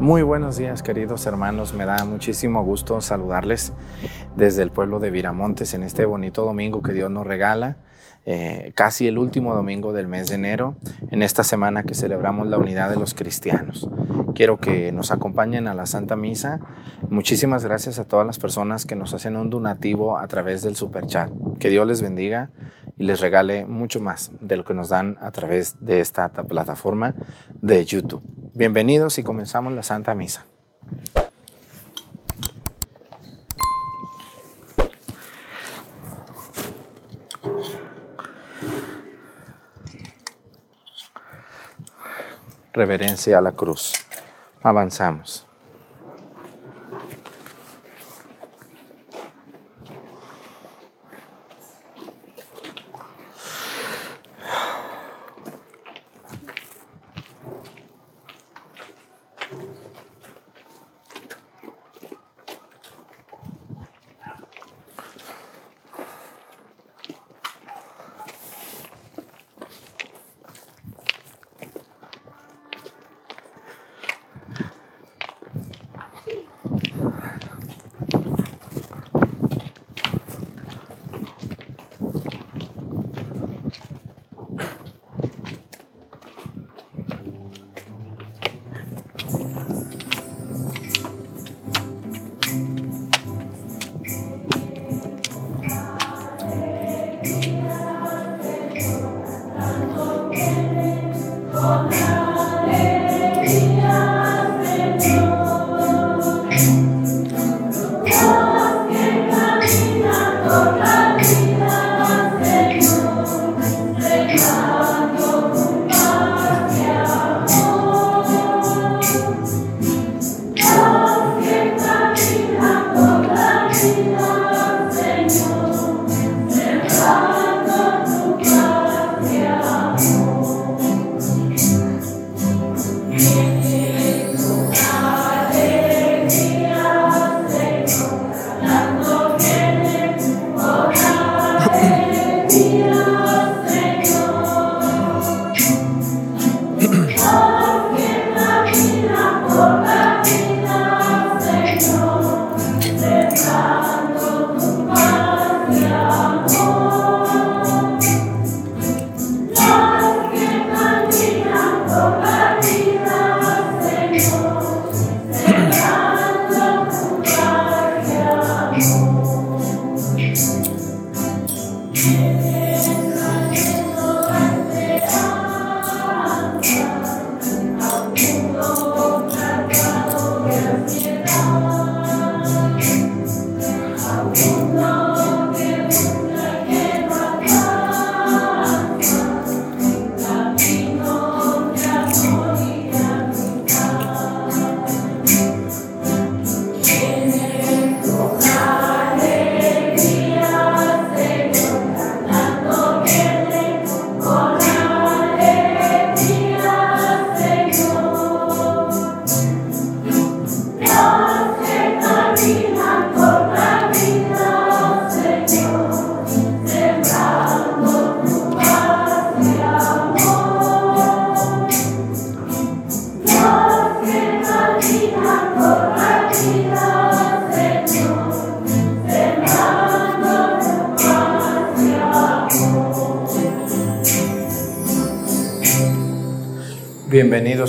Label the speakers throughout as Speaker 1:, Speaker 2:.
Speaker 1: Muy buenos días queridos hermanos, me da muchísimo gusto saludarles desde el pueblo de Viramontes en este bonito domingo que Dios nos regala, eh, casi el último domingo del mes de enero, en esta semana que celebramos la unidad de los cristianos. Quiero que nos acompañen a la Santa Misa. Muchísimas gracias a todas las personas que nos hacen un donativo a través del Super Chat. Que Dios les bendiga y les regale mucho más de lo que nos dan a través de esta plataforma de YouTube. Bienvenidos y comenzamos la Santa Misa. Reverencia a la cruz. Avanzamos.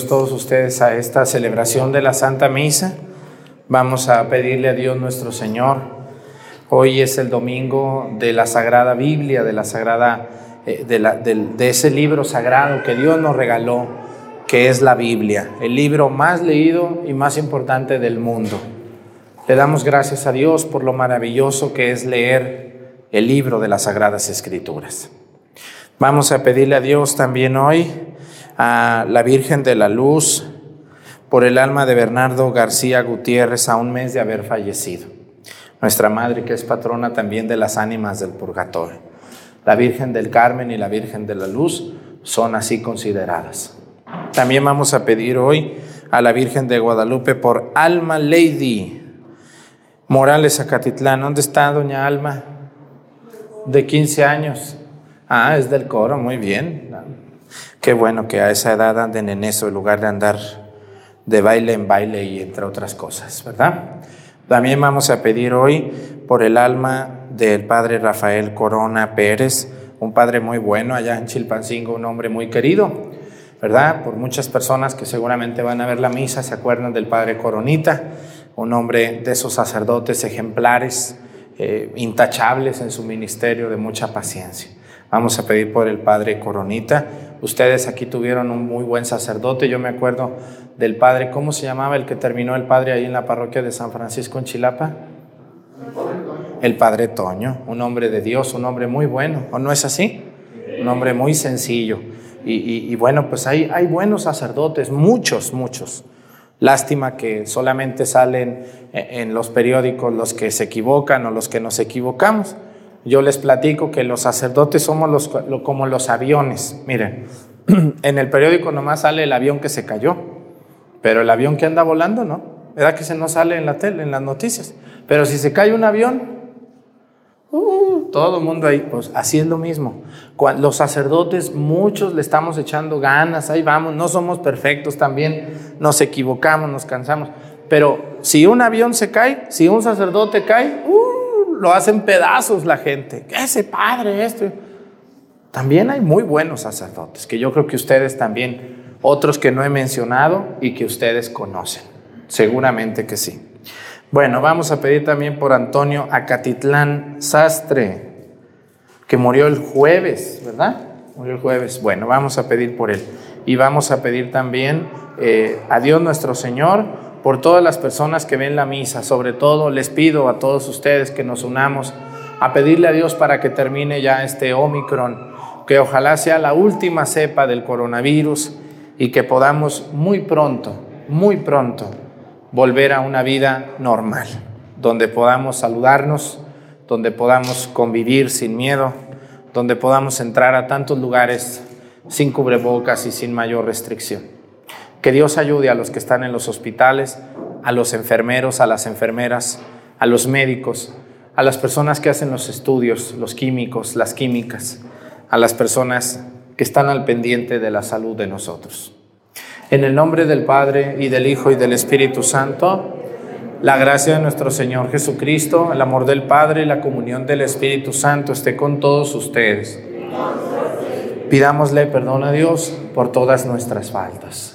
Speaker 1: Todos ustedes a esta celebración de la Santa Misa. Vamos a pedirle a Dios nuestro Señor. Hoy es el domingo de la Sagrada Biblia, de la Sagrada, eh, de, de ese libro sagrado que Dios nos regaló, que es la Biblia, el libro más leído y más importante del mundo. Le damos gracias a Dios por lo maravilloso que es leer el libro de las Sagradas Escrituras. Vamos a pedirle a Dios también hoy a la Virgen de la Luz por el alma de Bernardo García Gutiérrez a un mes de haber fallecido. Nuestra Madre, que es patrona también de las ánimas del purgatorio. La Virgen del Carmen y la Virgen de la Luz son así consideradas. También vamos a pedir hoy a la Virgen de Guadalupe por Alma Lady Morales Acatitlán. ¿Dónde está doña Alma? De 15 años. Ah, es del coro, muy bien. Qué bueno que a esa edad anden en eso en lugar de andar de baile en baile y entre otras cosas, ¿verdad? También vamos a pedir hoy por el alma del padre Rafael Corona Pérez, un padre muy bueno allá en Chilpancingo, un hombre muy querido, ¿verdad? Por muchas personas que seguramente van a ver la misa se acuerdan del padre Coronita, un hombre de esos sacerdotes ejemplares, eh, intachables en su ministerio de mucha paciencia. Vamos a pedir por el padre Coronita. Ustedes aquí tuvieron un muy buen sacerdote. Yo me acuerdo del padre, ¿cómo se llamaba el que terminó el padre ahí en la parroquia de San Francisco en Chilapa? El padre Toño, un hombre de Dios, un hombre muy bueno. ¿O no es así? Un hombre muy sencillo. Y, bueno, pues hay, hay buenos sacerdotes, muchos, muchos. Lástima que solamente salen en los periódicos los que se equivocan o los que nos equivocamos. Yo les platico que los sacerdotes somos los, como los aviones. Miren, en el periódico nomás sale el avión que se cayó, pero el avión que anda volando, ¿no? ¿Verdad que se no sale en la tele, en las noticias? Pero si se cae un avión, uh, todo el mundo ahí, pues así es lo mismo. Los sacerdotes, muchos le estamos echando ganas, ahí vamos, no somos perfectos también, nos equivocamos, nos cansamos. Pero si un avión se cae, si un sacerdote cae, uh, lo hacen pedazos la gente. Ese padre, esto. También hay muy buenos sacerdotes, que yo creo que ustedes también, otros que no he mencionado y que ustedes conocen. Seguramente que sí. Bueno, vamos a pedir también por Antonio Acatitlán Sastre, que murió el jueves, ¿verdad? Murió el jueves. Bueno, vamos a pedir por él. Y vamos a pedir también eh, a Dios nuestro Señor por todas las personas que ven la misa. Sobre todo les pido a todos ustedes que nos unamos a pedirle a Dios para que termine ya este Omicron, que ojalá sea la última cepa del coronavirus y que podamos muy pronto, muy pronto, volver a una vida normal, donde podamos saludarnos, donde podamos convivir sin miedo, donde podamos entrar a tantos lugares sin cubrebocas y sin mayor restricción. Que Dios ayude a los que están en los hospitales, a los enfermeros, a las enfermeras, a los médicos, a las personas que hacen los estudios, los químicos, las químicas, a las personas que están al pendiente de la salud de nosotros. En el nombre del Padre y del Hijo y del Espíritu Santo, la gracia de nuestro Señor Jesucristo, el amor del Padre y la comunión del Espíritu Santo esté con todos ustedes. Pidámosle perdón a Dios por todas nuestras faltas.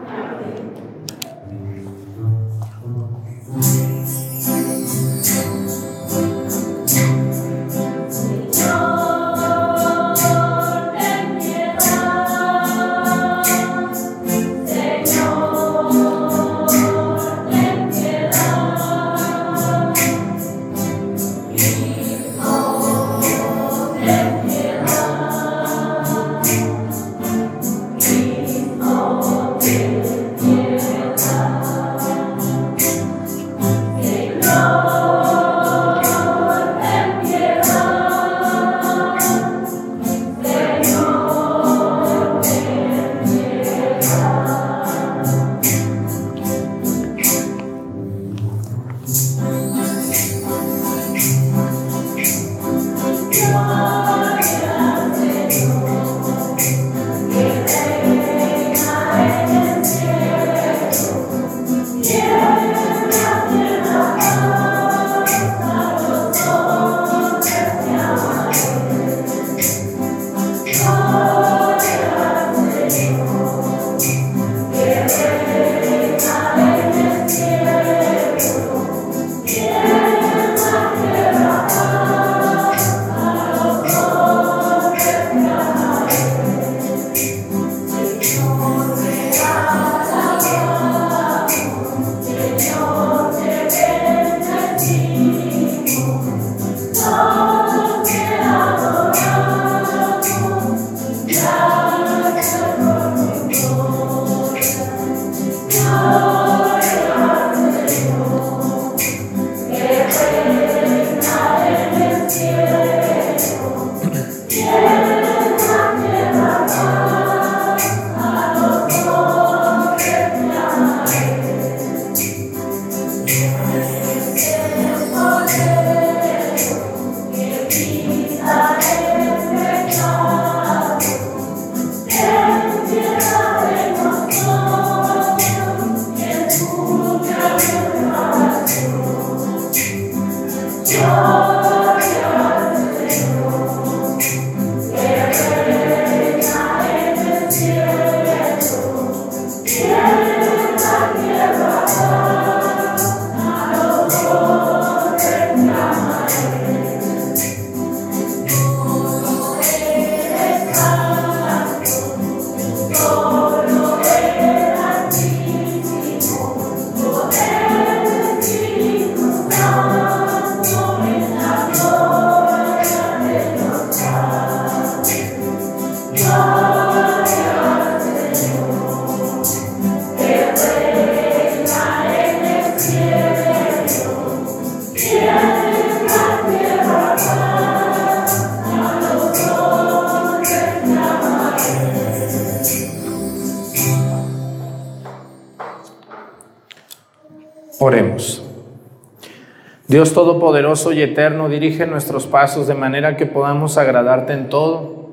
Speaker 1: Dios Todopoderoso y Eterno, dirige nuestros pasos de manera que podamos agradarte en todo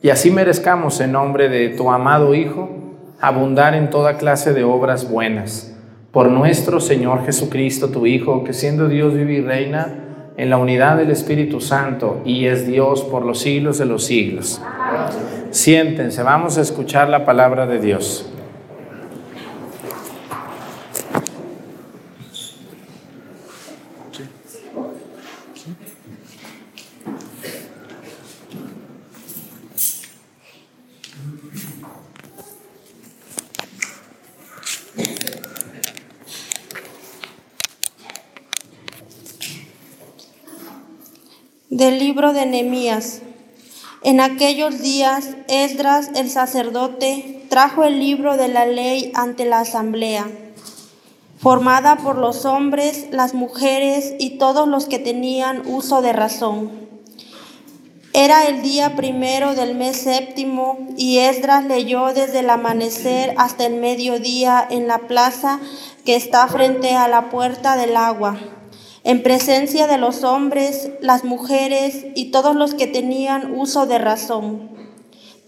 Speaker 1: y así merezcamos en nombre de tu amado Hijo abundar en toda clase de obras buenas. Por nuestro Señor Jesucristo, tu Hijo, que siendo Dios vive y reina en la unidad del Espíritu Santo y es Dios por los siglos de los siglos. Siéntense, vamos a escuchar la palabra de Dios.
Speaker 2: Del de Nehemías. En aquellos días, Esdras el sacerdote trajo el libro de la ley ante la asamblea, formada por los hombres, las mujeres y todos los que tenían uso de razón. Era el día primero del mes séptimo y Esdras leyó desde el amanecer hasta el mediodía en la plaza que está frente a la puerta del agua en presencia de los hombres, las mujeres y todos los que tenían uso de razón.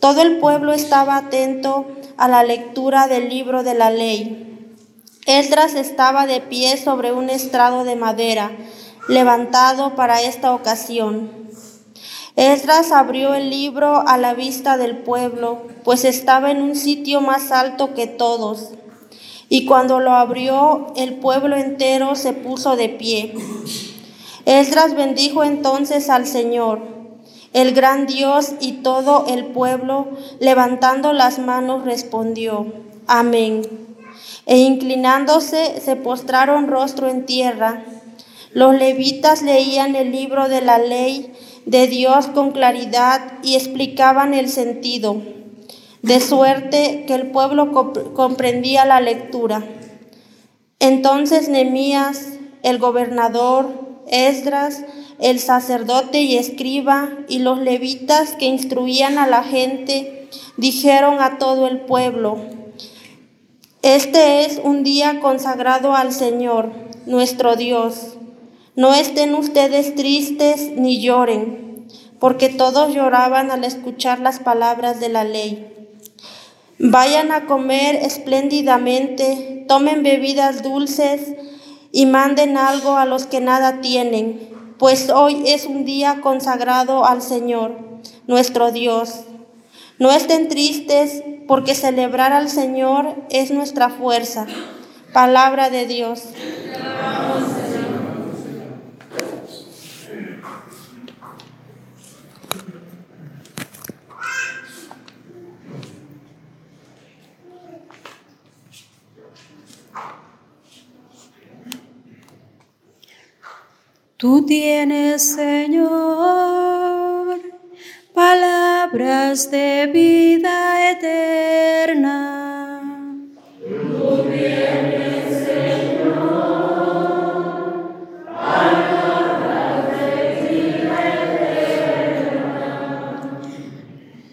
Speaker 2: Todo el pueblo estaba atento a la lectura del libro de la ley. Esdras estaba de pie sobre un estrado de madera, levantado para esta ocasión. Esdras abrió el libro a la vista del pueblo, pues estaba en un sitio más alto que todos y cuando lo abrió, el pueblo entero se puso de pie. Esdras bendijo entonces al Señor, el gran Dios, y todo el pueblo, levantando las manos, respondió, Amén. E inclinándose, se postraron rostro en tierra. Los levitas leían el libro de la ley de Dios con claridad y explicaban el sentido de suerte que el pueblo comprendía la lectura. Entonces Nemías, el gobernador, Esdras, el sacerdote y escriba, y los levitas que instruían a la gente, dijeron a todo el pueblo, Este es un día consagrado al Señor, nuestro Dios. No estén ustedes tristes ni lloren, porque todos lloraban al escuchar las palabras de la ley. Vayan a comer espléndidamente, tomen bebidas dulces y manden algo a los que nada tienen, pues hoy es un día consagrado al Señor, nuestro Dios. No estén tristes, porque celebrar al Señor es nuestra fuerza. Palabra de Dios.
Speaker 3: Tú tienes, Señor, palabras de vida eterna. Tú tienes, Señor, palabras de vida eterna.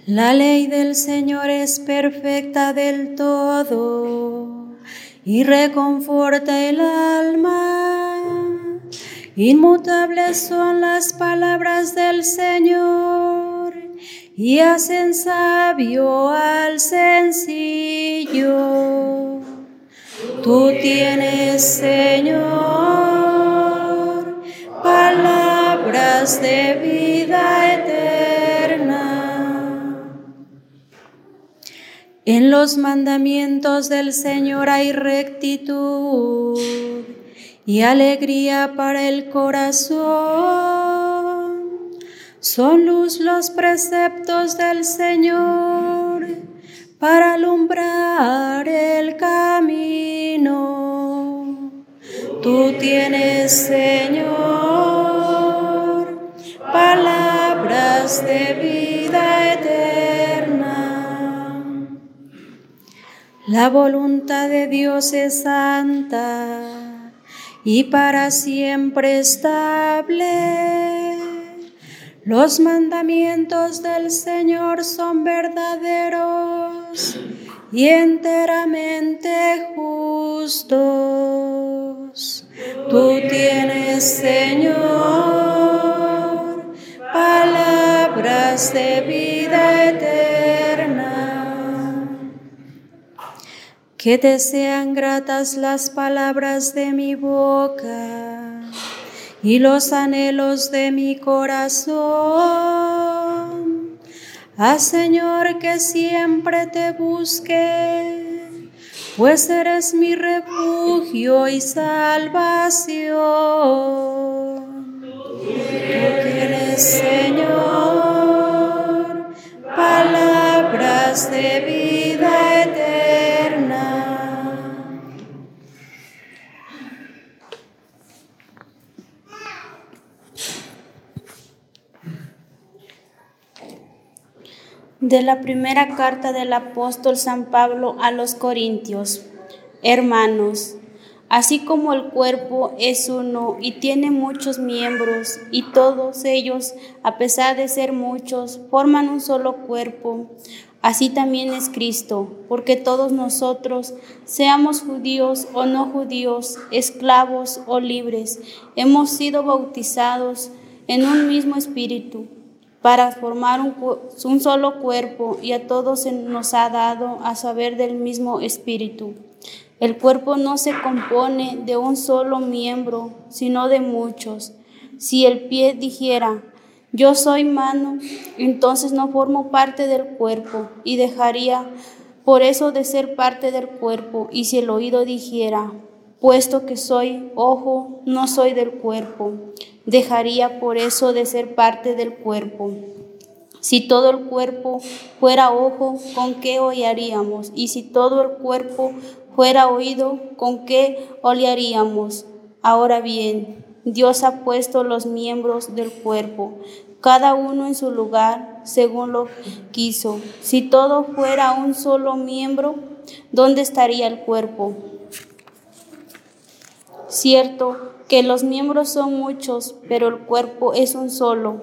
Speaker 3: La ley del Señor es perfecta del todo y reconforta el alma. Inmutables son las palabras del Señor y hacen sabio al sencillo. Tú tienes, Señor, palabras de vida eterna. En los mandamientos del Señor hay rectitud y alegría para el corazón. Son luz los preceptos del Señor para alumbrar el camino. Tú tienes, Señor, palabras de vida eterna. La voluntad de Dios es santa y para siempre estable. Los mandamientos del Señor son verdaderos y enteramente justos. Tú tienes, Señor, palabras de vida eterna. Que te sean gratas las palabras de mi boca y los anhelos de mi corazón. Haz, Señor, que siempre te busque, pues eres mi refugio y salvación. Tú tienes, Señor, palabras de vida eterna.
Speaker 4: De la primera carta del apóstol San Pablo a los Corintios. Hermanos, así como el cuerpo es uno y tiene muchos miembros, y todos ellos, a pesar de ser muchos, forman un solo cuerpo, así también es Cristo, porque todos nosotros, seamos judíos o no judíos, esclavos o libres, hemos sido bautizados en un mismo espíritu para formar un, un, solo cuerpo y a todos se nos ha dado a saber del mismo espíritu. El cuerpo no se compone de un solo miembro, sino de muchos. Si el pie dijera, yo soy mano, entonces no formo parte del cuerpo y dejaría por eso de ser parte del cuerpo. Y si el oído dijera, puesto que soy ojo, no soy del cuerpo dejaría por eso de ser parte del cuerpo. Si todo el cuerpo fuera ojo, ¿con qué oiríamos? Y si todo el cuerpo fuera oído, ¿con qué olearíamos? Ahora bien, Dios ha puesto los miembros del cuerpo, cada uno en su lugar, según lo quiso. Si todo fuera un solo miembro, ¿dónde estaría el cuerpo? Cierto que los miembros son muchos, pero el cuerpo es un solo.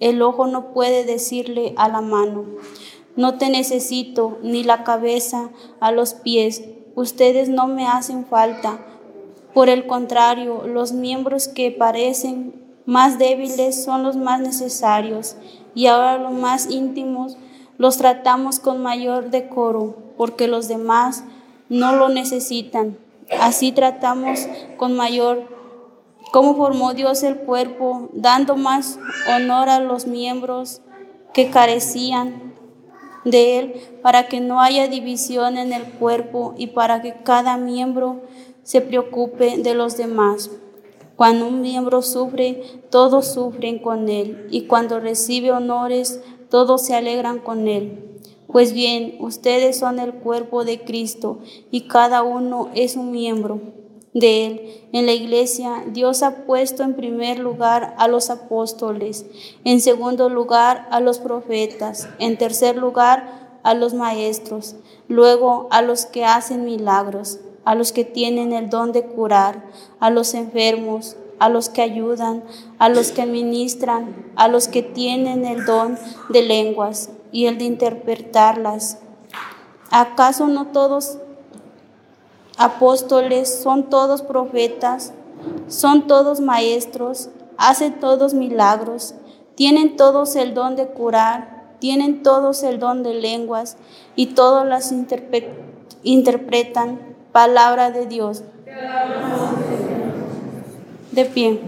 Speaker 4: El ojo no puede decirle a la mano, no te necesito, ni la cabeza a los pies, ustedes no me hacen falta. Por el contrario, los miembros que parecen más débiles son los más necesarios, y ahora los más íntimos los tratamos con mayor decoro, porque los demás no lo necesitan. Así tratamos con mayor cómo formó Dios el cuerpo, dando más honor a los miembros que carecían de él, para que no haya división en el cuerpo y para que cada miembro se preocupe de los demás. Cuando un miembro sufre, todos sufren con él, y cuando recibe honores, todos se alegran con él. Pues bien, ustedes son el cuerpo de Cristo y cada uno es un miembro de él. En la iglesia, Dios ha puesto en primer lugar a los apóstoles, en segundo lugar a los profetas, en tercer lugar a los maestros, luego a los que hacen milagros, a los que tienen el don de curar, a los enfermos, a los que ayudan, a los que administran, a los que tienen el don de lenguas y el de interpretarlas. ¿Acaso no todos apóstoles, son todos profetas, son todos maestros, hacen todos milagros, tienen todos el don de curar, tienen todos el don de lenguas y todos las interpretan palabra de Dios. De pie.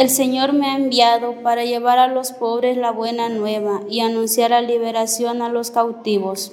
Speaker 4: El Señor me ha enviado para llevar a los pobres la buena nueva y anunciar la liberación a los cautivos.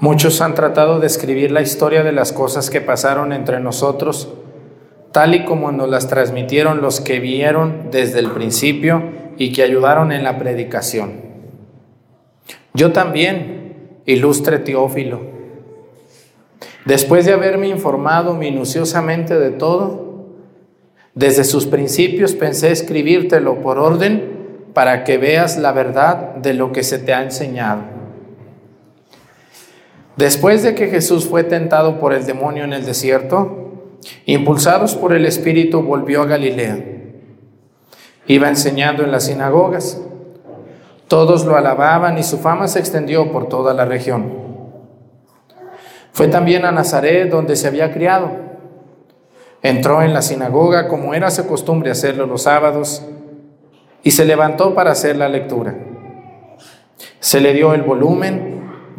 Speaker 1: Muchos han tratado de escribir la historia de las cosas que pasaron entre nosotros, tal y como nos las transmitieron los que vieron desde el principio y que ayudaron en la predicación. Yo también, ilustre Teófilo, después de haberme informado minuciosamente de todo, desde sus principios pensé escribírtelo por orden para que veas la verdad de lo que se te ha enseñado. Después de que Jesús fue tentado por el demonio en el desierto, impulsados por el Espíritu volvió a Galilea. Iba enseñando en las sinagogas. Todos lo alababan y su fama se extendió por toda la región. Fue también a Nazaret donde se había criado. Entró en la sinagoga como era su costumbre hacerlo los sábados y se levantó para hacer la lectura. Se le dio el volumen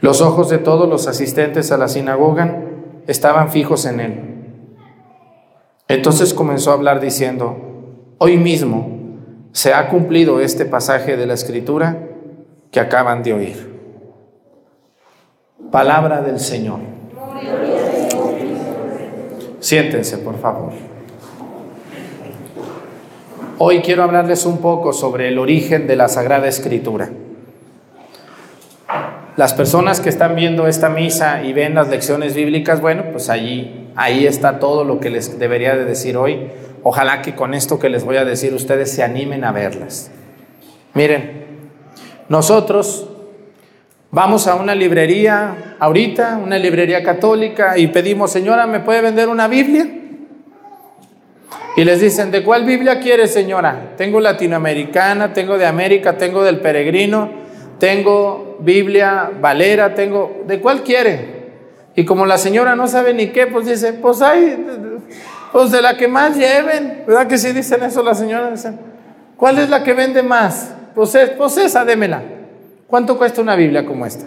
Speaker 1: Los ojos de todos los asistentes a la sinagoga estaban fijos en él. Entonces comenzó a hablar diciendo, hoy mismo se ha cumplido este pasaje de la escritura que acaban de oír. Palabra del Señor. Siéntense, por favor. Hoy quiero hablarles un poco sobre el origen de la Sagrada Escritura. Las personas que están viendo esta misa y ven las lecciones bíblicas, bueno, pues allí, ahí está todo lo que les debería de decir hoy. Ojalá que con esto que les voy a decir ustedes se animen a verlas. Miren, nosotros vamos a una librería ahorita, una librería católica, y pedimos, señora, ¿me puede vender una Biblia? Y les dicen, ¿de cuál Biblia quiere, señora? Tengo latinoamericana, tengo de América, tengo del peregrino tengo Biblia Valera, tengo, ¿de cuál quiere? Y como la señora no sabe ni qué, pues dice, pues hay, pues de la que más lleven, ¿verdad que sí dicen eso las señoras? Dicen, ¿cuál es la que vende más? Pues, es, pues esa, démela. ¿Cuánto cuesta una Biblia como esta?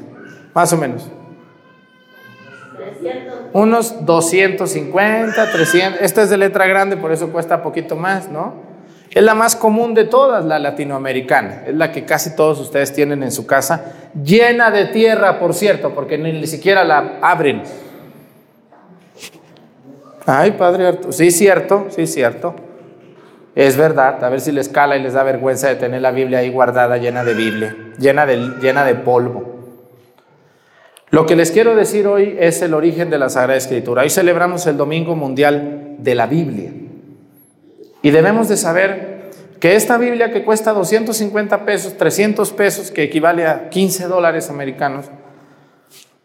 Speaker 1: Más o menos. Unos 250, 300. Esta es de letra grande, por eso cuesta poquito más, ¿no? Es la más común de todas, la latinoamericana. Es la que casi todos ustedes tienen en su casa, llena de tierra, por cierto, porque ni siquiera la abren. Ay, Padre Arturo. Sí, cierto, sí, cierto. Es verdad. A ver si les cala y les da vergüenza de tener la Biblia ahí guardada llena de Biblia, llena de, llena de polvo. Lo que les quiero decir hoy es el origen de la Sagrada Escritura. Hoy celebramos el Domingo Mundial de la Biblia. Y debemos de saber que esta Biblia que cuesta 250 pesos, 300 pesos, que equivale a 15 dólares americanos,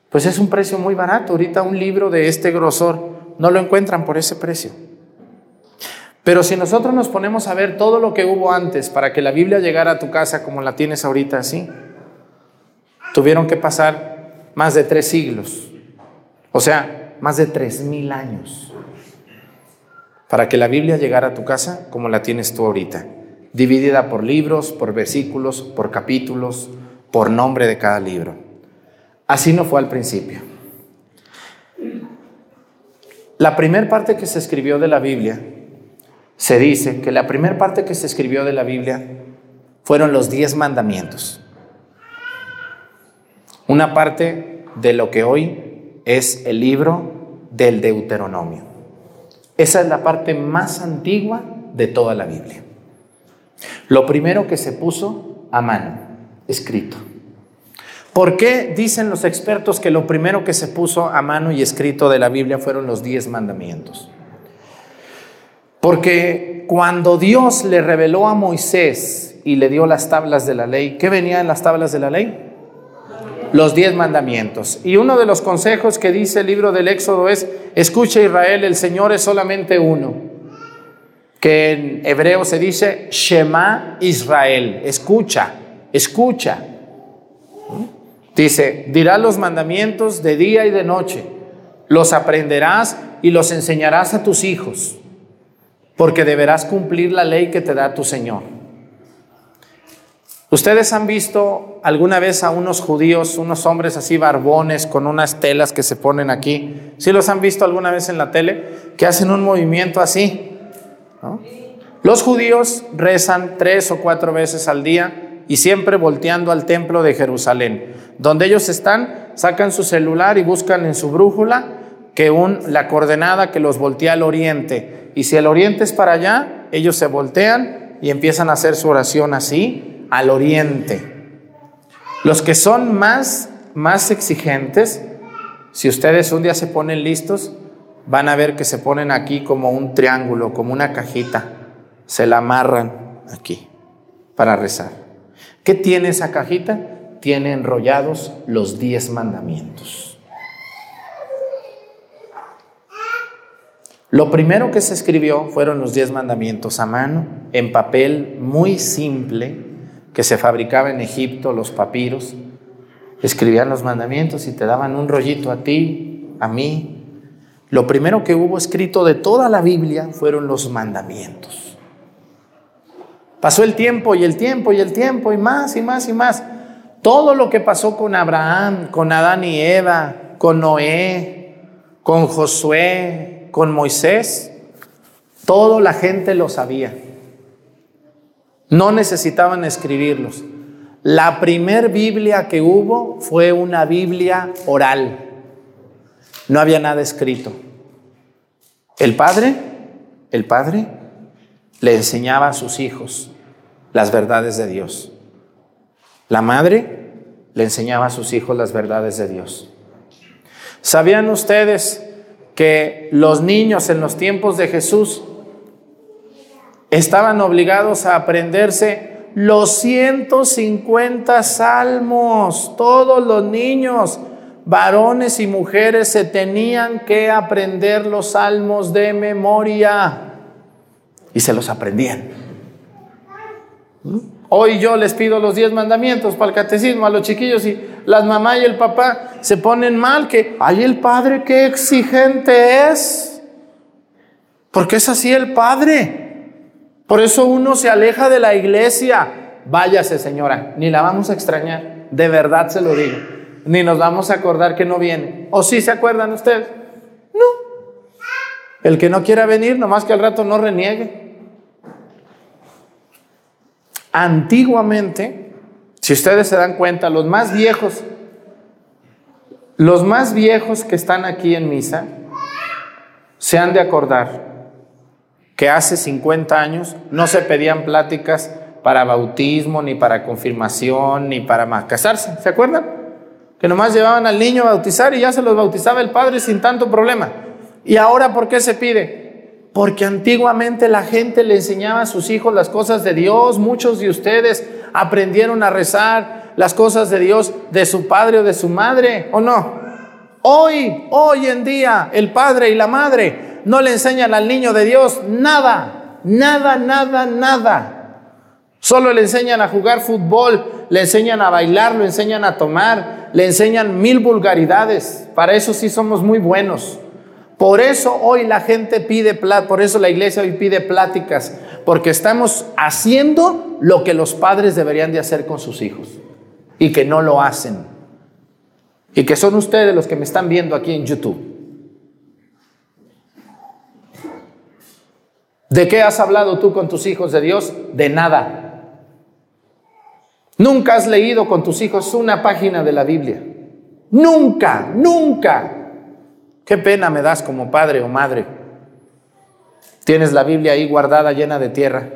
Speaker 1: pues es un precio muy barato. Ahorita un libro de este grosor no lo encuentran por ese precio. Pero si nosotros nos ponemos a ver todo lo que hubo antes para que la Biblia llegara a tu casa como la tienes ahorita así, tuvieron que pasar más de tres siglos, o sea, más de tres mil años para que la Biblia llegara a tu casa como la tienes tú ahorita, dividida por libros, por versículos, por capítulos, por nombre de cada libro. Así no fue al principio. La primera parte que se escribió de la Biblia, se dice que la primera parte que se escribió de la Biblia fueron los diez mandamientos. Una parte de lo que hoy es el libro del Deuteronomio. Esa es la parte más antigua de toda la Biblia. Lo primero que se puso a mano, escrito. ¿Por qué dicen los expertos que lo primero que se puso a mano y escrito de la Biblia fueron los diez mandamientos? Porque cuando Dios le reveló a Moisés y le dio las tablas de la ley, ¿qué venía en las tablas de la ley? Los diez mandamientos. Y uno de los consejos que dice el libro del Éxodo es, escucha Israel, el Señor es solamente uno. Que en hebreo se dice, Shema Israel, escucha, escucha. Dice, dirá los mandamientos de día y de noche, los aprenderás y los enseñarás a tus hijos, porque deberás cumplir la ley que te da tu Señor. ¿Ustedes han visto alguna vez a unos judíos, unos hombres así barbones con unas telas que se ponen aquí? ¿Sí los han visto alguna vez en la tele? Que hacen un movimiento así. Los judíos rezan tres o cuatro veces al día y siempre volteando al templo de Jerusalén. Donde ellos están, sacan su celular y buscan en su brújula que un, la coordenada que los voltea al oriente. Y si el oriente es para allá, ellos se voltean y empiezan a hacer su oración así al oriente. Los que son más, más exigentes, si ustedes un día se ponen listos, van a ver que se ponen aquí como un triángulo, como una cajita. Se la amarran aquí para rezar. ¿Qué tiene esa cajita? Tiene enrollados los diez mandamientos. Lo primero que se escribió fueron los diez mandamientos a mano, en papel muy simple, que se fabricaba en Egipto, los papiros, escribían los mandamientos y te daban un rollito a ti, a mí. Lo primero que hubo escrito de toda la Biblia fueron los mandamientos. Pasó el tiempo y el tiempo y el tiempo y más y más y más. Todo lo que pasó con Abraham, con Adán y Eva, con Noé, con Josué, con Moisés, todo la gente lo sabía. No necesitaban escribirlos. La primer Biblia que hubo fue una Biblia oral. No había nada escrito. El padre, el padre le enseñaba a sus hijos las verdades de Dios. La madre le enseñaba a sus hijos las verdades de Dios. ¿Sabían ustedes que los niños en los tiempos de Jesús estaban obligados a aprenderse los 150 salmos. Todos los niños, varones y mujeres, se tenían que aprender los salmos de memoria. Y se los aprendían. Hoy yo les pido los 10 mandamientos para el catecismo a los chiquillos y las mamás y el papá se ponen mal que, ay, el padre qué exigente es. Porque es así el padre. Por eso uno se aleja de la iglesia. Váyase, señora, ni la vamos a extrañar. De verdad se lo digo. ni nos vamos a acordar que no viene. ¿O sí se acuerdan ustedes? No. El que no quiera venir, nomás que al rato no reniegue. Antiguamente, si ustedes se dan cuenta, los más viejos, los más viejos que están aquí en misa, se han de acordar que hace 50 años no se pedían pláticas para bautismo, ni para confirmación, ni para casarse. ¿Se acuerdan? Que nomás llevaban al niño a bautizar y ya se los bautizaba el padre sin tanto problema. ¿Y ahora por qué se pide? Porque antiguamente la gente le enseñaba a sus hijos las cosas de Dios. Muchos de ustedes aprendieron a rezar las cosas de Dios de su padre o de su madre, ¿o no? Hoy, hoy en día, el padre y la madre no le enseñan al niño de Dios nada, nada, nada, nada. Solo le enseñan a jugar fútbol, le enseñan a bailar, le enseñan a tomar, le enseñan mil vulgaridades. Para eso sí somos muy buenos. Por eso hoy la gente pide, por eso la iglesia hoy pide pláticas, porque estamos haciendo lo que los padres deberían de hacer con sus hijos y que no lo hacen. Y que son ustedes los que me están viendo aquí en YouTube. ¿De qué has hablado tú con tus hijos de Dios? De nada. Nunca has leído con tus hijos una página de la Biblia. Nunca, nunca. Qué pena me das como padre o madre. Tienes la Biblia ahí guardada llena de tierra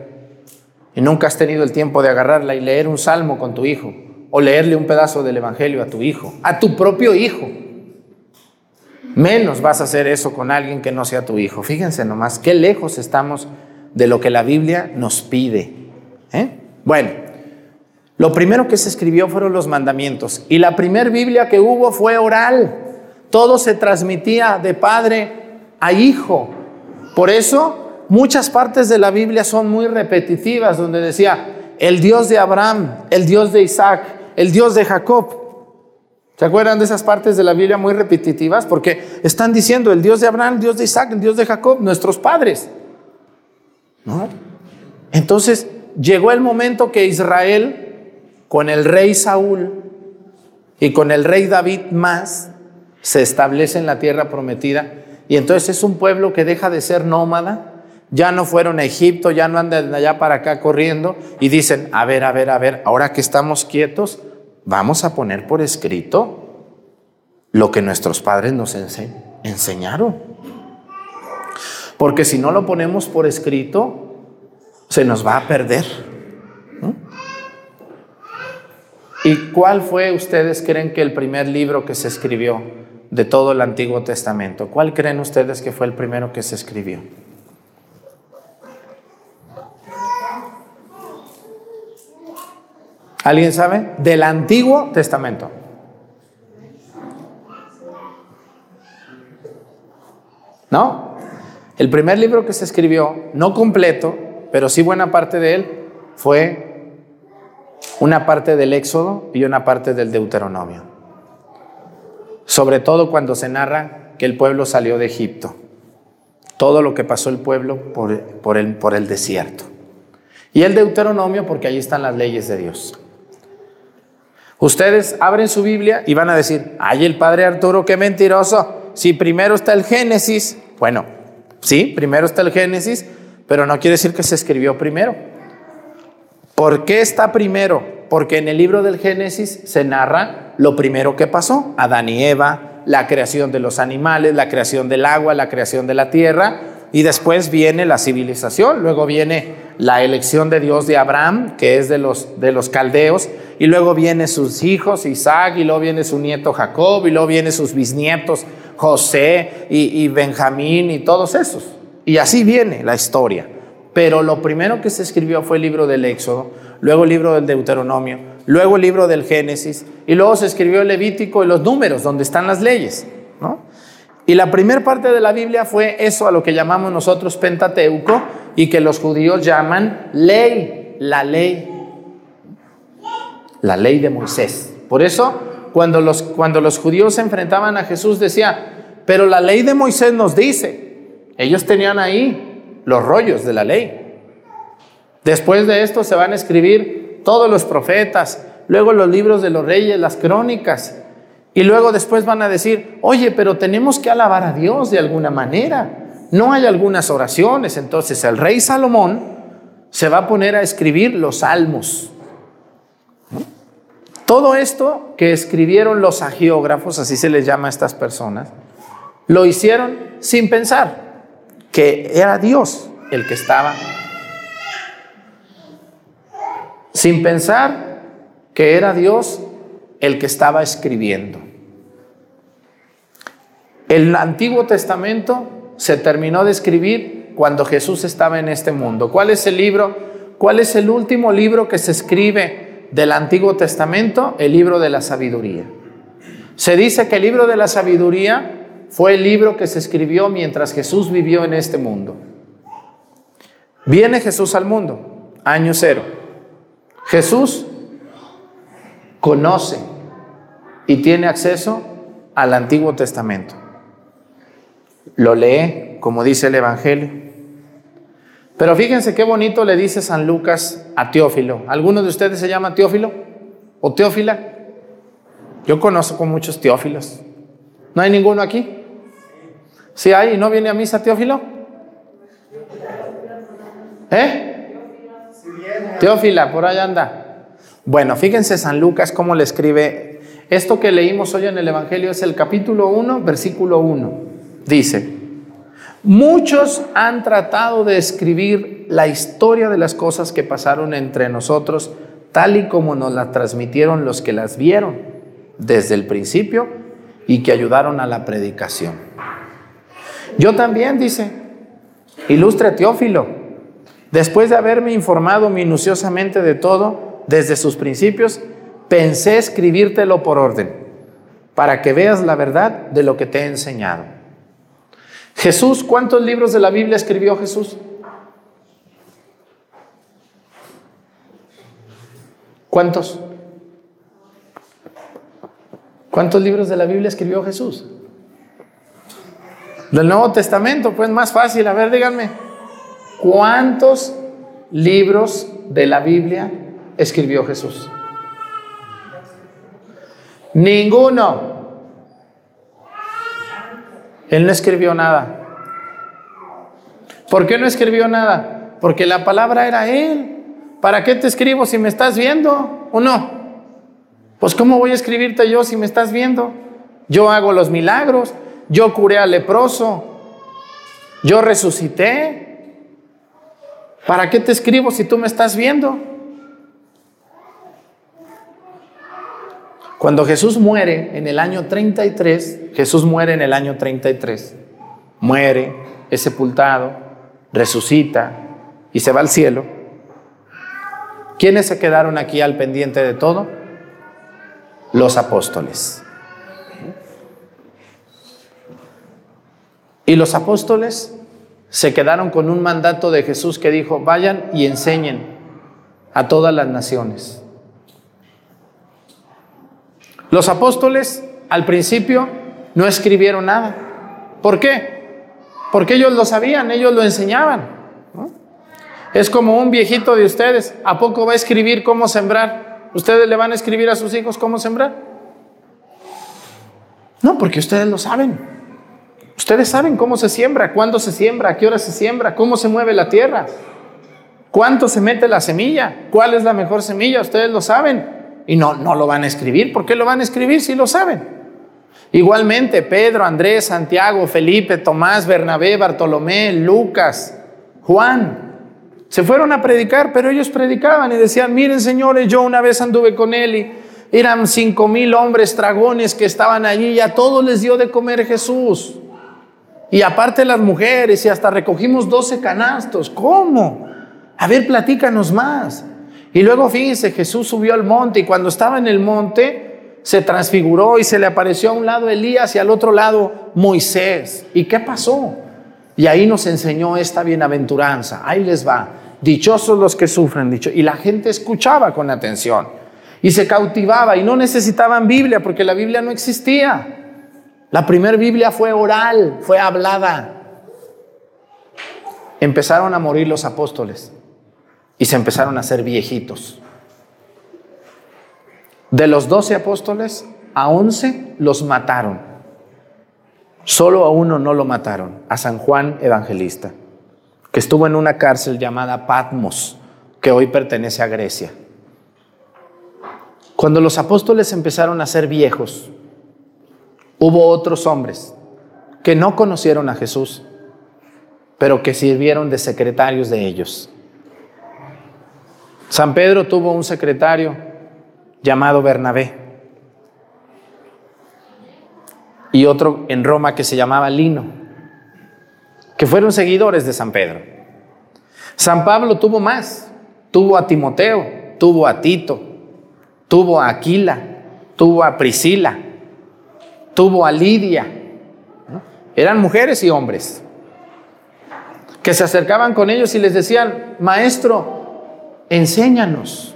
Speaker 1: y nunca has tenido el tiempo de agarrarla y leer un salmo con tu hijo o leerle un pedazo del Evangelio a tu hijo, a tu propio hijo. Menos vas a hacer eso con alguien que no sea tu hijo. Fíjense nomás qué lejos estamos de lo que la Biblia nos pide. ¿eh? Bueno, lo primero que se escribió fueron los mandamientos y la primera Biblia que hubo fue oral. Todo se transmitía de padre a hijo. Por eso muchas partes de la Biblia son muy repetitivas, donde decía el Dios de Abraham, el Dios de Isaac, el Dios de Jacob. ¿Se acuerdan de esas partes de la Biblia muy repetitivas? Porque están diciendo el Dios de Abraham, el Dios de Isaac, el Dios de Jacob, nuestros padres. ¿No? Entonces llegó el momento que Israel, con el rey Saúl y con el rey David más, se establece en la tierra prometida. Y entonces es un pueblo que deja de ser nómada, ya no fueron a Egipto, ya no andan de allá para acá corriendo y dicen, a ver, a ver, a ver, ahora que estamos quietos, vamos a poner por escrito lo que nuestros padres nos enseñaron. Porque si no lo ponemos por escrito, se nos va a perder. ¿Y cuál fue, ustedes creen que el primer libro que se escribió de todo el Antiguo Testamento? ¿Cuál creen ustedes que fue el primero que se escribió? ¿Alguien sabe? Del Antiguo Testamento. ¿No? El primer libro que se escribió, no completo, pero sí buena parte de él, fue una parte del Éxodo y una parte del Deuteronomio. Sobre todo cuando se narra que el pueblo salió de Egipto. Todo lo que pasó el pueblo por, el, por el desierto. Y el Deuteronomio porque allí están las leyes de Dios. Ustedes abren su Biblia y van a decir, ay, el padre Arturo, qué mentiroso. Si primero está el Génesis, bueno, sí, primero está el Génesis, pero no quiere decir que se escribió primero. ¿Por qué está primero? Porque en el libro del Génesis se narra lo primero que pasó, Adán y Eva, la creación de los animales, la creación del agua, la creación de la tierra, y después viene la civilización, luego viene la elección de Dios de Abraham, que es de los, de los caldeos, y luego viene sus hijos, Isaac, y luego viene su nieto Jacob, y luego viene sus bisnietos, José y, y Benjamín y todos esos. Y así viene la historia. Pero lo primero que se escribió fue el libro del Éxodo, luego el libro del Deuteronomio, luego el libro del Génesis, y luego se escribió el Levítico y los números, donde están las leyes. Y la primera parte de la Biblia fue eso a lo que llamamos nosotros Pentateuco y que los judíos llaman ley, la ley, la ley de Moisés. Por eso, cuando los, cuando los judíos se enfrentaban a Jesús, decía, pero la ley de Moisés nos dice, ellos tenían ahí los rollos de la ley. Después de esto se van a escribir todos los profetas, luego los libros de los reyes, las crónicas, Y luego después van a decir, oye, pero tenemos que alabar a Dios de alguna manera. No hay algunas oraciones. Entonces el rey Salomón se va a poner a escribir los salmos. Todo esto que escribieron los agiógrafos, así se les llama a estas personas, lo hicieron sin pensar que era Dios el que estaba. Sin pensar que era Dios el que estaba escribiendo. El Antiguo Testamento se terminó de escribir cuando Jesús estaba en este mundo. ¿Cuál es el libro? ¿Cuál es el último libro que se escribe del Antiguo Testamento el libro de la sabiduría. Se dice que el libro de la sabiduría fue el libro que se escribió mientras Jesús vivió en este mundo. Viene Jesús al mundo, año cero. Jesús conoce y tiene acceso al Antiguo Testamento. Lo lee, como dice el Evangelio, pero fíjense qué bonito le dice San Lucas a Teófilo. ¿Alguno de ustedes se llama Teófilo o Teófila? Yo conozco muchos Teófilos. ¿No hay ninguno aquí? ¿Sí hay no viene a misa Teófilo? ¿Eh? Teófila, por ahí anda. Bueno, fíjense San Lucas cómo le escribe. Esto que leímos hoy en el Evangelio es el capítulo 1, versículo 1. Dice, Muchos han tratado de escribir la historia de las cosas que pasaron entre nosotros tal y como nos la transmitieron los que las vieron desde el principio y que ayudaron a la predicación. Yo también, dice, ilustre Teófilo, después de haberme informado minuciosamente de todo desde sus principios, pensé escribírtelo por orden, para que veas la verdad de lo que te he enseñado. Jesús, ¿cuántos libros de la Biblia escribió Jesús? ¿Cuántos? ¿Cuántos libros de la Biblia escribió Jesús? Del Nuevo Testamento, pues más fácil. A ver, díganme, ¿cuántos libros de la Biblia escribió Jesús? Ninguno. Él no escribió nada. ¿Por qué no escribió nada? Porque la palabra era Él. ¿Para qué te escribo si me estás viendo o no? Pues ¿cómo voy a escribirte yo si me estás viendo? Yo hago los milagros, yo curé al leproso, yo resucité. ¿Para qué te escribo si tú me estás viendo? Cuando Jesús muere en el año 33, Jesús muere en el año 33, muere, es sepultado, resucita y se va al cielo. ¿Quiénes se quedaron aquí al pendiente de todo? Los apóstoles. Y los apóstoles se quedaron con un mandato de Jesús que dijo, vayan y enseñen a todas las naciones. Los apóstoles al principio no escribieron nada. ¿Por qué? Porque ellos lo sabían, ellos lo enseñaban. Es como un viejito de ustedes. ¿A poco va a escribir cómo sembrar? ¿Ustedes le van a escribir a sus hijos cómo sembrar? No, porque ustedes lo saben. Ustedes saben cómo se siembra, cuándo se siembra, a qué hora se siembra, cómo se mueve la tierra, cuánto se mete la semilla, cuál es la mejor semilla, ustedes lo saben y no, no lo van a escribir. ¿Por qué lo van a escribir si lo saben? Igualmente, Pedro, Andrés, Santiago, Felipe, Tomás, Bernabé, Bartolomé, Lucas, Juan, se fueron a predicar, pero ellos predicaban y decían, miren señores, yo una vez anduve con él y eran cinco mil hombres dragones que estaban allí y a todos les dio de comer Jesús. Y aparte las mujeres y hasta recogimos doce canastos. ¿Cómo? A ver, platícanos más. Y luego fíjense, Jesús subió al monte y cuando estaba en el monte se transfiguró y se le apareció a un lado Elías y al otro lado Moisés. ¿Y qué pasó? Y ahí nos enseñó esta bienaventuranza. Ahí les va. Dichosos los que sufren, dicho. Y la gente escuchaba con atención y se cautivaba y no necesitaban Biblia porque la Biblia no existía. La primera Biblia fue oral, fue hablada. Empezaron a morir los apóstoles y se empezaron a hacer viejitos. De los doce apóstoles, a once los mataron. Solo a uno no lo mataron, a San Juan Evangelista, que estuvo en una cárcel llamada Patmos, que hoy pertenece a Grecia. Cuando los apóstoles empezaron a ser viejos, hubo otros hombres que no conocieron a Jesús, pero que sirvieron de secretarios de ellos. San Pedro tuvo un secretario llamado Bernabé y otro en Roma que se llamaba Lino, que fueron seguidores de San Pedro. San Pablo tuvo más, tuvo a Timoteo, tuvo a Tito, tuvo a Aquila, tuvo a Priscila, tuvo a Lidia. Eran mujeres y hombres que se acercaban con ellos y les decían, maestro, enséñanos.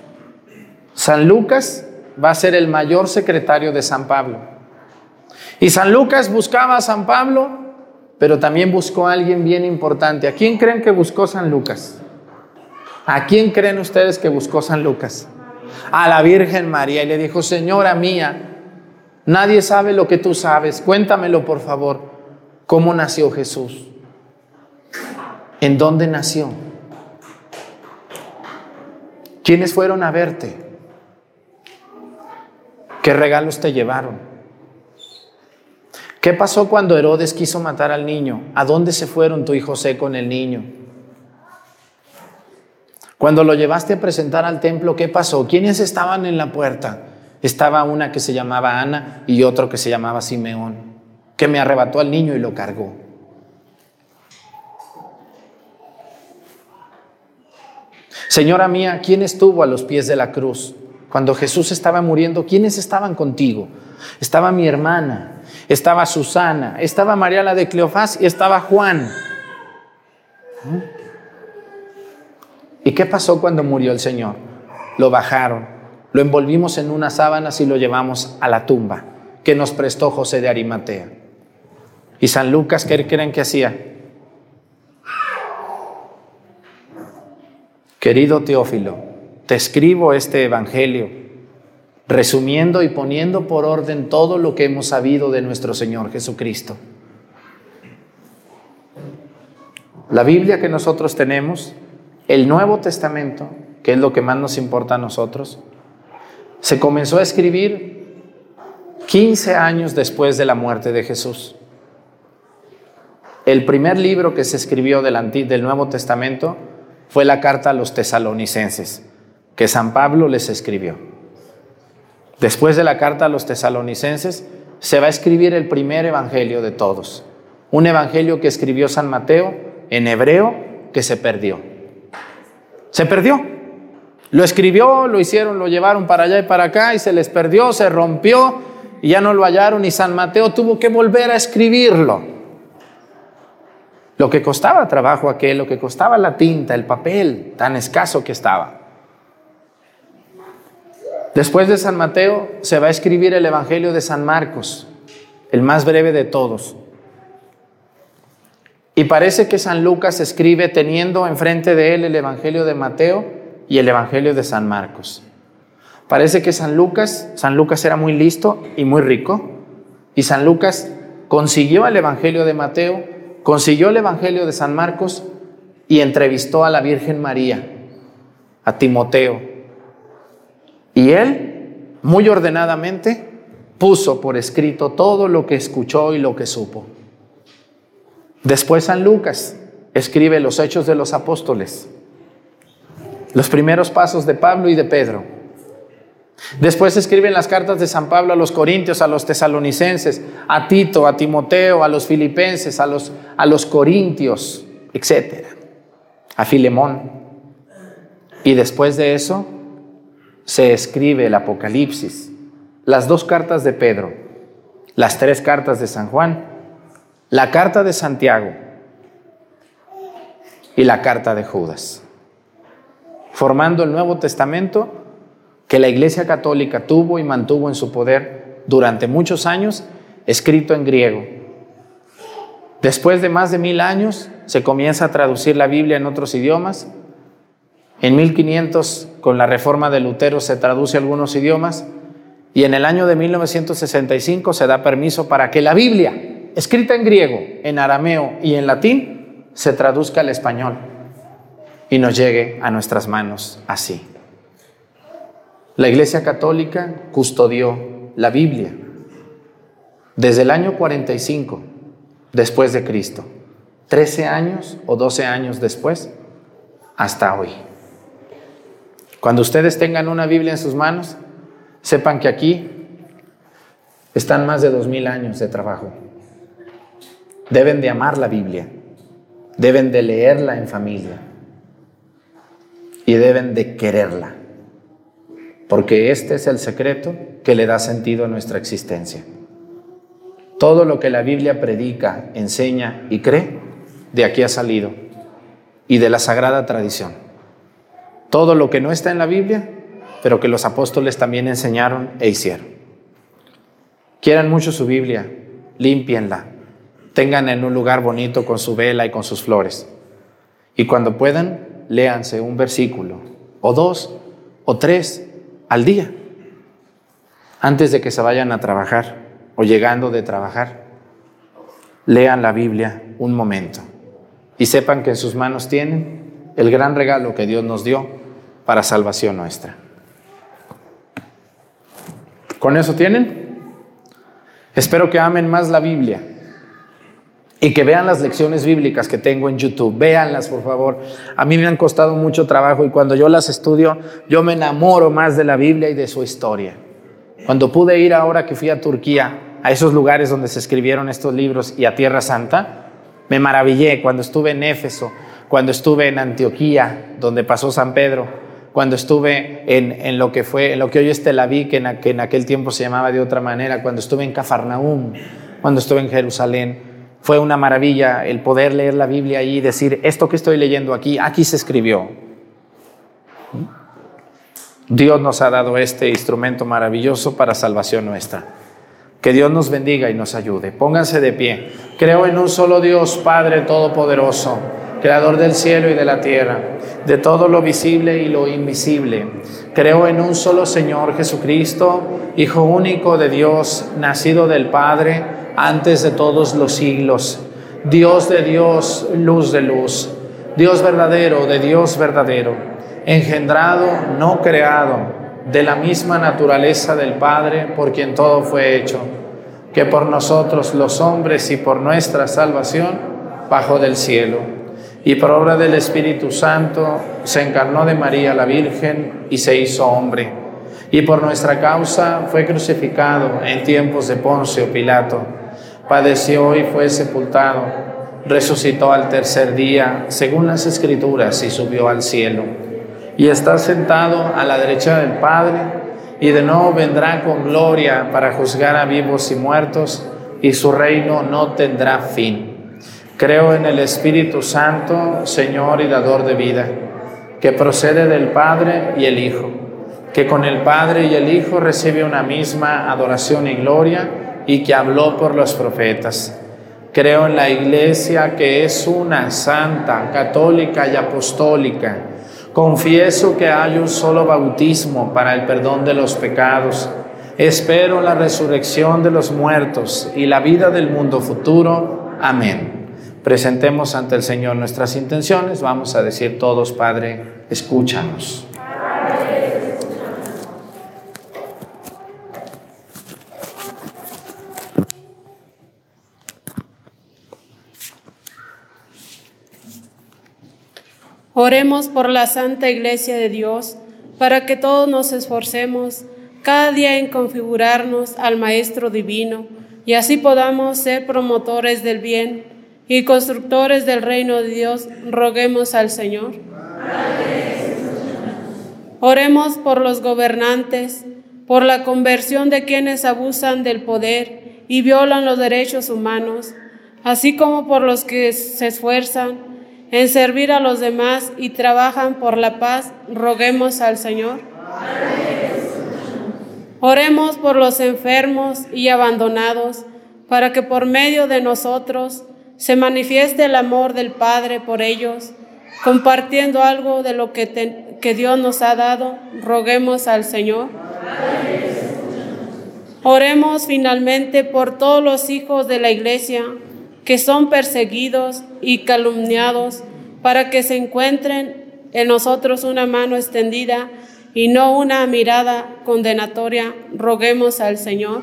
Speaker 1: San Lucas va a ser el mayor secretario de San Pablo. Y San Lucas buscaba a San Pablo, pero también buscó a alguien bien importante. ¿A quién creen que buscó San Lucas? ¿A quién creen ustedes que buscó San Lucas? A la Virgen María y le dijo, Señora mía, nadie sabe lo que tú sabes, cuéntamelo por favor, ¿cómo nació Jesús? ¿En dónde nació? ¿Quiénes fueron a verte? ¿Qué regalos te llevaron? ¿Qué pasó cuando Herodes quiso matar al niño? ¿A dónde se fueron tu hijo José con el niño? Cuando lo llevaste a presentar al templo, ¿qué pasó? ¿Quiénes estaban en la puerta? Estaba una que se llamaba Ana y otro que se llamaba Simeón, que me arrebató al niño y lo cargó. Señora mía, ¿quién estuvo a los pies de la cruz? Cuando Jesús estaba muriendo, ¿quiénes estaban contigo? Estaba mi hermana, estaba Susana, estaba María la de Cleofás y estaba Juan. ¿Y qué pasó cuando murió el Señor? Lo bajaron, lo envolvimos en unas sábanas y lo llevamos a la tumba que nos prestó José de Arimatea. ¿Y San Lucas qué creen que hacía? Querido Teófilo, te escribo este Evangelio resumiendo y poniendo por orden todo lo que hemos sabido de nuestro Señor Jesucristo. La Biblia que nosotros tenemos, el Nuevo Testamento, que es lo que más nos importa a nosotros, se comenzó a escribir 15 años después de la muerte de Jesús. El primer libro que se escribió del, Nuevo Testamento fue la carta a los tesalonicenses, que San Pablo les escribió. Después de la carta a los tesalonicenses, se va a escribir el primer evangelio de todos. Un evangelio que escribió San Mateo en hebreo que se perdió. Se perdió. Lo escribió, lo hicieron, lo llevaron para allá y para acá y se les perdió, se rompió y ya no lo hallaron y San Mateo tuvo que volver a escribirlo. Lo que costaba trabajo aquel, lo que costaba la tinta, el papel tan escaso que estaba. Después de San Mateo se va a escribir el Evangelio de San Marcos, el más breve de todos. Y parece que San Lucas escribe teniendo enfrente de él el Evangelio de Mateo y el Evangelio de San Marcos. Parece que San Lucas, San Lucas era muy listo y muy rico, y San Lucas consiguió el Evangelio de Mateo, consiguió el Evangelio de San Marcos y entrevistó a la Virgen María, a Timoteo, y él, muy ordenadamente, puso por escrito todo lo que escuchó y lo que supo. Después San Lucas escribe los hechos de los apóstoles, los primeros pasos de Pablo y de Pedro. Después escriben las cartas de San Pablo a los corintios, a los tesalonicenses, a Tito, a Timoteo, a los filipenses, a los, a los corintios, etc. A Filemón. Y después de eso, se escribe el Apocalipsis, las dos cartas de Pedro, las tres cartas de San Juan, la carta de Santiago y la carta de Judas, formando el Nuevo Testamento que la Iglesia Católica tuvo y mantuvo en su poder durante muchos años, escrito en griego. Después de más de mil años se comienza a traducir la Biblia en otros idiomas en 1500, con la reforma de Lutero, se traduce algunos idiomas Y en el año de 1965 se da permiso para que la Biblia, escrita en griego, en arameo y en latín, se traduzca al español y nos llegue a nuestras manos así. La Iglesia Católica custodió la Biblia desde el año 45 después de Cristo, 13 años o 12 años después, hasta hoy. Cuando ustedes tengan una Biblia en sus manos, sepan que aquí están más de dos mil años de trabajo. Deben de amar la Biblia, deben de leerla en familia y deben de quererla porque este es el secreto que le da sentido a nuestra existencia. Todo lo que la Biblia predica, enseña y cree, de aquí ha salido, y de la sagrada tradición. Todo lo que no está en la Biblia, pero que los apóstoles también enseñaron e hicieron. Quieran mucho su Biblia, límpienla, tengan en un lugar bonito con su vela y con sus flores. Y cuando puedan, léanse un versículo, o dos, o tres, al día, antes de que se vayan a trabajar o llegando de trabajar. Lean la Biblia un momento y sepan que en sus manos tienen el gran regalo que Dios nos dio para salvación nuestra. ¿Con eso tienen? Espero que amen más la Biblia y que vean las lecciones bíblicas que tengo en YouTube. Véanlas, por favor. A mí me han costado mucho trabajo y cuando yo las estudio, yo me enamoro más de la Biblia y de su historia. Cuando pude ir ahora que fui a Turquía, a esos lugares donde se escribieron estos libros y a Tierra Santa, me maravillé cuando estuve en Éfeso, cuando estuve en Antioquía, donde pasó San Pedro, cuando estuve en, lo que fue, en lo que hoy es Tel Aviv, que en, que en aquel tiempo se llamaba de otra manera, cuando estuve en Cafarnaúm, cuando estuve en Jerusalén fue una maravilla el poder leer la Biblia y decir, esto que estoy leyendo aquí, aquí se escribió. Dios nos ha dado este instrumento maravilloso para salvación nuestra. Que Dios nos bendiga y nos ayude. Pónganse de pie. Creo en un solo Dios, Padre Todopoderoso, Creador del cielo y de la tierra, de todo lo visible y lo invisible. Creo en un solo Señor Jesucristo, Hijo único de Dios, nacido del Padre antes de todos los siglos. Dios de Dios, luz de luz. Dios verdadero de Dios verdadero. Engendrado, no creado, de la misma naturaleza del Padre, por quien todo fue hecho, que por nosotros los hombres y por nuestra salvación bajó del cielo. Y por obra del Espíritu Santo se encarnó de María la Virgen y se hizo hombre. Y por nuestra causa fue crucificado en tiempos de Poncio Pilato padeció y fue sepultado, resucitó al tercer día, según las escrituras, y subió al cielo. Y está sentado a la derecha del Padre, y de nuevo vendrá con gloria para juzgar a vivos y muertos, y su reino no tendrá fin. Creo en el Espíritu Santo, Señor y dador de vida, que procede del Padre y el Hijo, que con el Padre y el Hijo recibe una misma adoración y gloria, y que habló por los profetas. Creo en la iglesia que es una santa, católica y apostólica. Confieso que hay un solo bautismo para el perdón de los pecados. Espero la resurrección de los muertos y la vida del mundo futuro. Amén. Presentemos ante el Señor nuestras intenciones. Vamos a decir todos, Padre, escúchanos.
Speaker 5: Oremos por la Santa Iglesia de Dios, para que todos nos esforcemos cada día en configurarnos al Maestro Divino y así podamos ser promotores del bien y constructores del reino de Dios. Roguemos al Señor. Oremos por los gobernantes, por la conversión de quienes abusan del poder y violan los derechos humanos, así como por los que se esfuerzan en servir a los demás y trabajan por la paz, roguemos al Señor. Oremos por los enfermos y abandonados, para que por medio de nosotros se manifieste el amor del Padre por ellos, compartiendo algo de lo que, que Dios nos ha dado, roguemos al Señor. Oremos finalmente por todos los hijos de la Iglesia que son perseguidos y calumniados, para que se encuentren en nosotros una mano extendida y no una mirada condenatoria. Roguemos al Señor.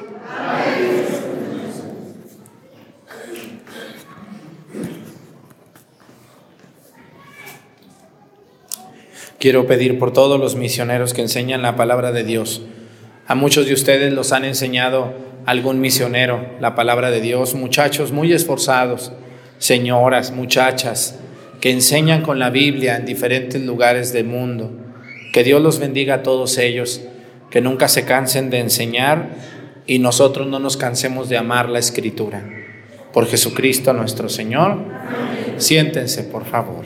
Speaker 1: Quiero pedir por todos los misioneros que enseñan la palabra de Dios. A muchos de ustedes los han enseñado algún misionero la palabra de Dios, muchachos muy esforzados, señoras, muchachas, que enseñan con la Biblia en diferentes lugares del mundo. Que Dios los bendiga a todos ellos, que nunca se cansen de enseñar y nosotros no nos cansemos de amar la escritura. Por Jesucristo nuestro Señor. Siéntense, por favor.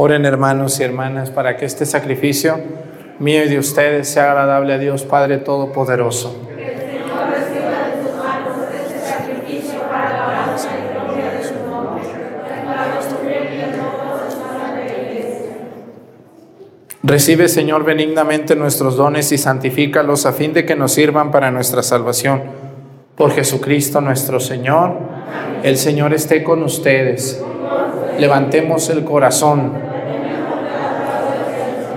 Speaker 1: Oren hermanos y hermanas para que este sacrificio mío y de ustedes sea agradable a Dios Padre Todopoderoso. Recibe, Señor, benignamente nuestros dones y santifícalos a fin de que nos sirvan para nuestra salvación. Por Jesucristo nuestro Señor, el Señor esté con ustedes. Levantemos el corazón.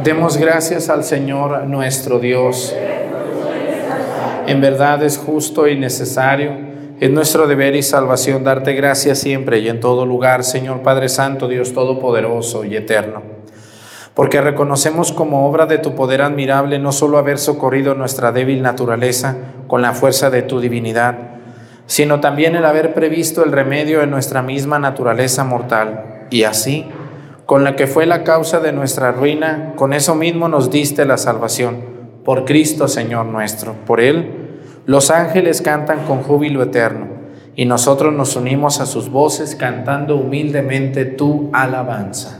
Speaker 1: Demos gracias al Señor nuestro Dios. En verdad es justo y necesario, es nuestro deber y salvación darte gracias siempre y en todo lugar, Señor Padre Santo, Dios Todopoderoso y Eterno. Porque reconocemos como obra de tu poder admirable no solo haber socorrido nuestra débil naturaleza con la fuerza de tu divinidad, sino también el haber previsto el remedio en nuestra misma naturaleza mortal, y así, con la que fue la causa de nuestra ruina, con eso mismo nos diste la salvación, por Cristo Señor nuestro. Por Él, los ángeles cantan con júbilo eterno, y nosotros nos unimos a sus voces cantando humildemente tu alabanza.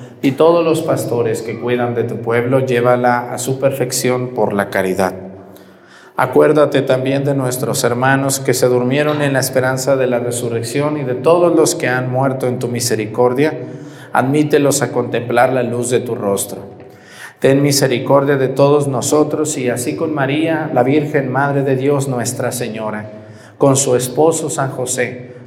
Speaker 1: y todos los pastores que cuidan de tu pueblo, llévala a su perfección por la caridad. Acuérdate también de nuestros hermanos que se durmieron en la esperanza de la resurrección y de todos los que han muerto en tu misericordia, admítelos a contemplar la luz de tu rostro Ten misericordia de todos nosotros y así con María, la Virgen Madre de Dios Nuestra Señora, con su esposo San José,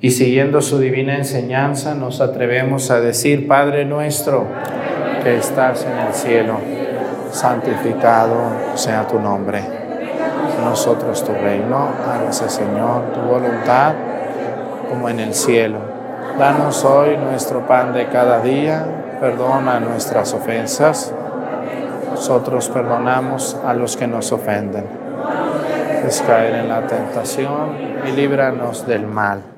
Speaker 1: y siguiendo su divina enseñanza, nos atrevemos a decir, Padre nuestro, que estás en el cielo, santificado sea tu nombre. Nosotros tu reino, hágase Señor tu voluntad como en el cielo. Danos hoy nuestro pan de cada día perdona nuestras ofensas, nosotros perdonamos a los que nos ofenden. Es caer en la tentación y líbranos del mal.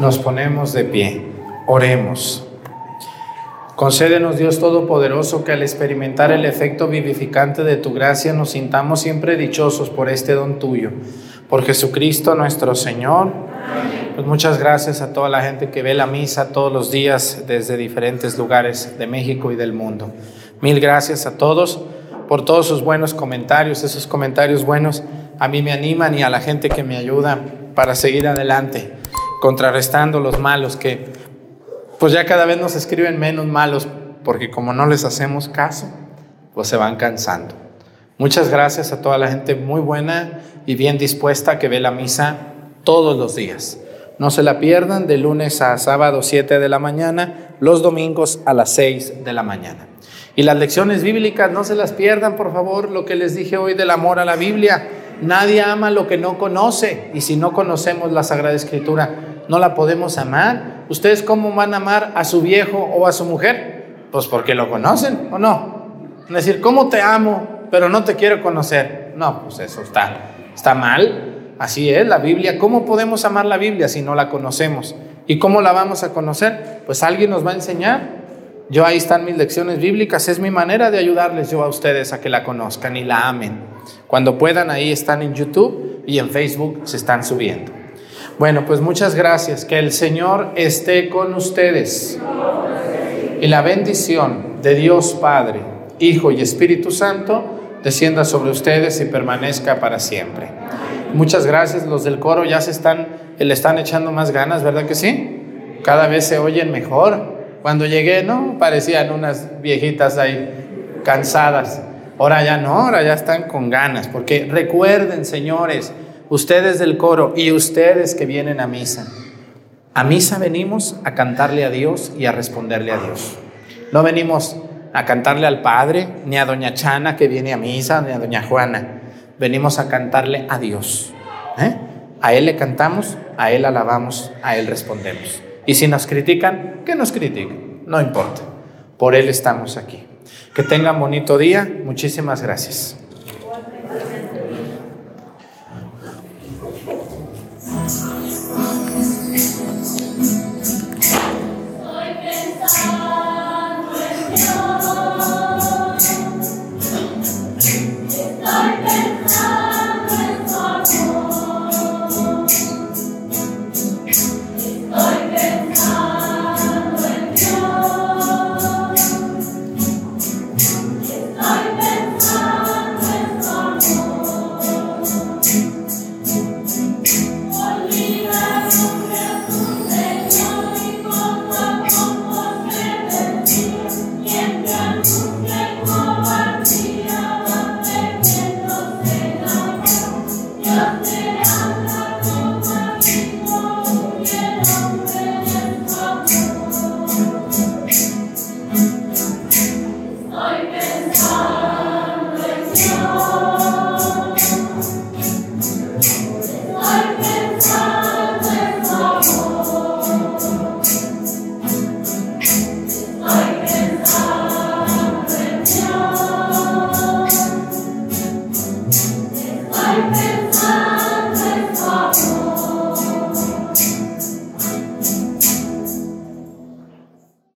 Speaker 1: Nos ponemos de pie. Oremos. Concédenos, Dios Todopoderoso, que al experimentar el efecto vivificante de tu gracia nos sintamos siempre dichosos por este don tuyo. Por Jesucristo nuestro Señor. Pues muchas gracias a toda la gente que ve la misa todos los días desde diferentes lugares de México y del mundo. Mil gracias a todos por todos sus buenos comentarios. Esos comentarios buenos a mí me animan y a la gente que me ayuda para seguir adelante contrarrestando los malos que pues ya cada vez nos escriben menos malos porque como no les hacemos caso, pues se van cansando. Muchas gracias a toda la gente muy buena y bien dispuesta que ve la misa todos los días. No se la pierdan de lunes a sábado 7 de la mañana, los domingos a las 6 de la mañana. Y las lecciones bíblicas no se las pierdan, por favor, lo que les dije hoy del amor a la Biblia. Nadie ama lo que no conoce y si no conocemos la Sagrada Escritura, no la podemos amar. ¿Ustedes cómo van a amar a su viejo o a su mujer? Pues porque lo conocen o no. Es decir, ¿cómo te amo pero no te quiero conocer? No, pues eso está, está mal. Así es la Biblia. ¿Cómo podemos amar la Biblia si no la conocemos? ¿Y cómo la vamos a conocer? Pues alguien nos va a enseñar. Yo ahí están mis lecciones bíblicas. Es mi manera de ayudarles yo a ustedes a que la conozcan y la amen. Cuando puedan, ahí están en YouTube y en Facebook se están subiendo. Bueno, pues muchas gracias. Que el Señor esté con ustedes. Y la bendición de Dios Padre, Hijo y Espíritu Santo descienda sobre ustedes y permanezca para siempre. Muchas gracias. Los del coro ya se están, le están echando más ganas, ¿verdad que sí? Cada vez se oyen mejor. Cuando llegué, no, parecían unas viejitas ahí cansadas. Ahora ya no, ahora ya están con ganas. Porque recuerden, señores, ustedes del coro y ustedes que vienen a misa. A misa venimos a cantarle a Dios y a responderle a Dios. No venimos a cantarle al Padre, ni a Doña Chana que viene a misa, ni a Doña Juana venimos a cantarle a Dios. ¿eh? A Él le cantamos, a Él alabamos, a Él respondemos. Y si nos critican, que nos critiquen, no importa. Por Él estamos aquí. Que tengan bonito día. Muchísimas gracias.